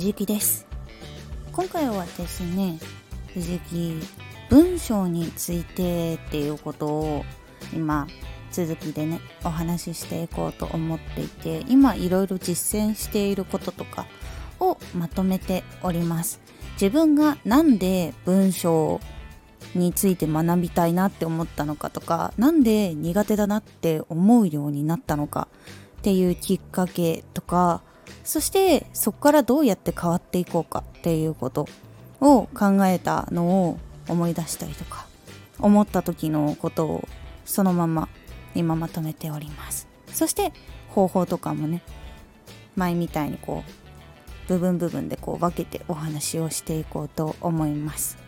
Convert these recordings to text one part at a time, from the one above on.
藤木です。今回はですね藤木文章についてっていうことを今続きでねお話ししていこうと思っていて今いろいろ実践していることとかをまとめております。自分がなんで文章について学びたいなって思ったのかとか何で苦手だなって思うようになったのかっていうきっかけとかそしてそこからどうやって変わっていこうかっていうことを考えたのを思い出したりとか思った時のことをそのまま今まとめております。そして方法とかもね前みたいにこう部分部分でこう分けてお話をしていこうと思います。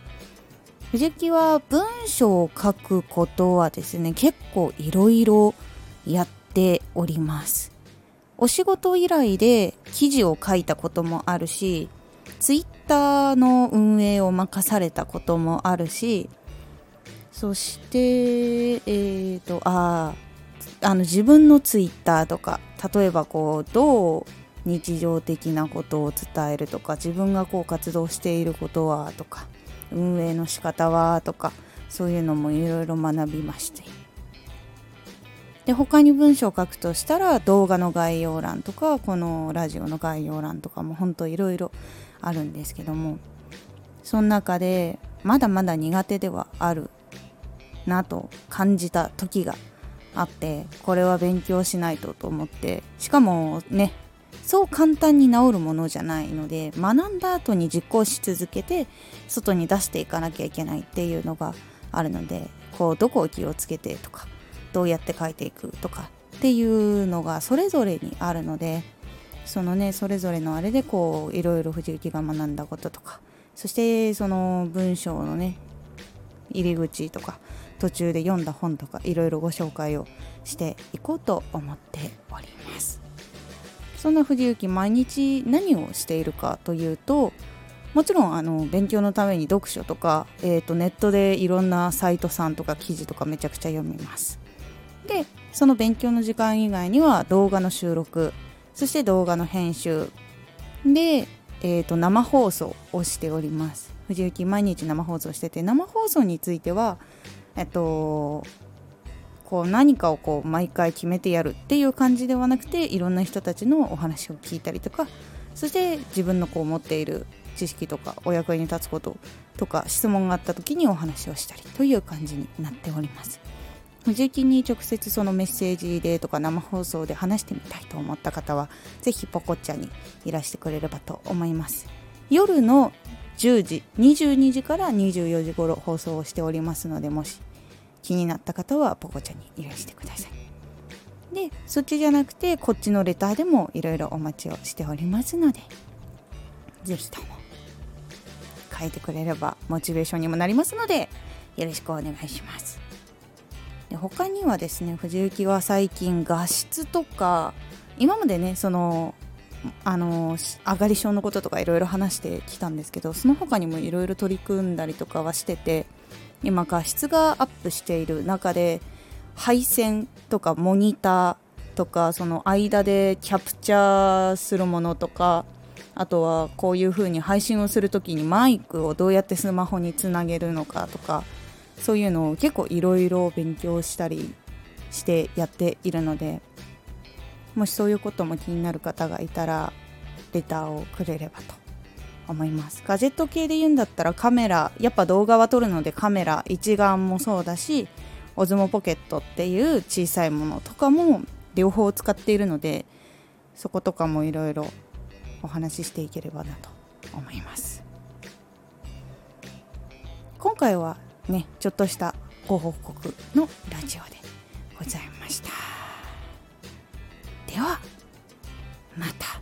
藤木は文章を書くことはですね結構いろいろやっております。お仕事依頼で記事を書いたこともあるしツイッターの運営を任されたこともあるしそしてえっ、ー、とああの自分のツイッターとか例えばこうどう日常的なことを伝えるとか自分がこう活動していることはとか運営の仕方はとかそういうのもいろいろ学びまして。で他に文章を書くとしたら動画の概要欄とかこのラジオの概要欄とかも本当いろいろあるんですけどもその中でまだまだ苦手ではあるなと感じた時があってこれは勉強しないとと思ってしかもねそう簡単に治るものじゃないので学んだ後に実行し続けて外に出していかなきゃいけないっていうのがあるのでこうどこを気をつけてとかどうやって書いていくとかっていうのがそれぞれにあるのでそのねそれぞれのあれでこういろいろ藤木が学んだこととかそしてその文章のね入り口とか途中で読んだ本とかいろいろご紹介をしていこうと思っております。そんな藤幸毎日何をしているかというともちろんあの勉強のために読書とか、えーとネットでいろんなサイトさんとか記事とかめちゃくちゃ読みます。でその勉強の時間以外には動画の収録。そして動画の編集。で、えーと、生放送をしております。藤雪毎日生放送してて生放送についてはえっとこう何かをこう毎回決めてやるっていう感じではなくていろんな人たちのお話を聞いたりとかそして自分のこう持っている知識とかお役に立つこととか質問があった時にお話をしたりという感じになっております。無事に直接そのメッセージでとか生放送で話してみたいと思った方はぜひポコッチャにいらしてくれればと思います。夜の10時22時から24時頃放送をしておりますのでもし気になった方はポコチャにいらしてください。でそっちじゃなくてこっちのレターでもいろいろお待ちをしておりますのでぜひとも書いてくれればモチベーションにもなりますのでよろしくお願いします。で他にはですね藤雪は最近画質とか今までねそのあの上がり症のこととかいろいろ話してきたんですけどその他にもいろいろ取り組んだりとかはしてて今画質がアップしている中で配線とかモニターとかその間でキャプチャーするものとかあとはこういう風に配信をする時にマイクをどうやってスマホにつなげるのかとかそういうのを結構いろいろ勉強したりしてやっているのでもしそういうことも気になる方がいたらレターをくれればと思います。ガジェット系で言うんだったらカメラやっぱ動画は撮るのでカメラ一眼もそうだしオズモポケットっていう小さいものとかも両方使っているのでそことかもいろいろお話ししていければなと思います。今回はねちょっとしたご報告のラジオでございました。ではまた。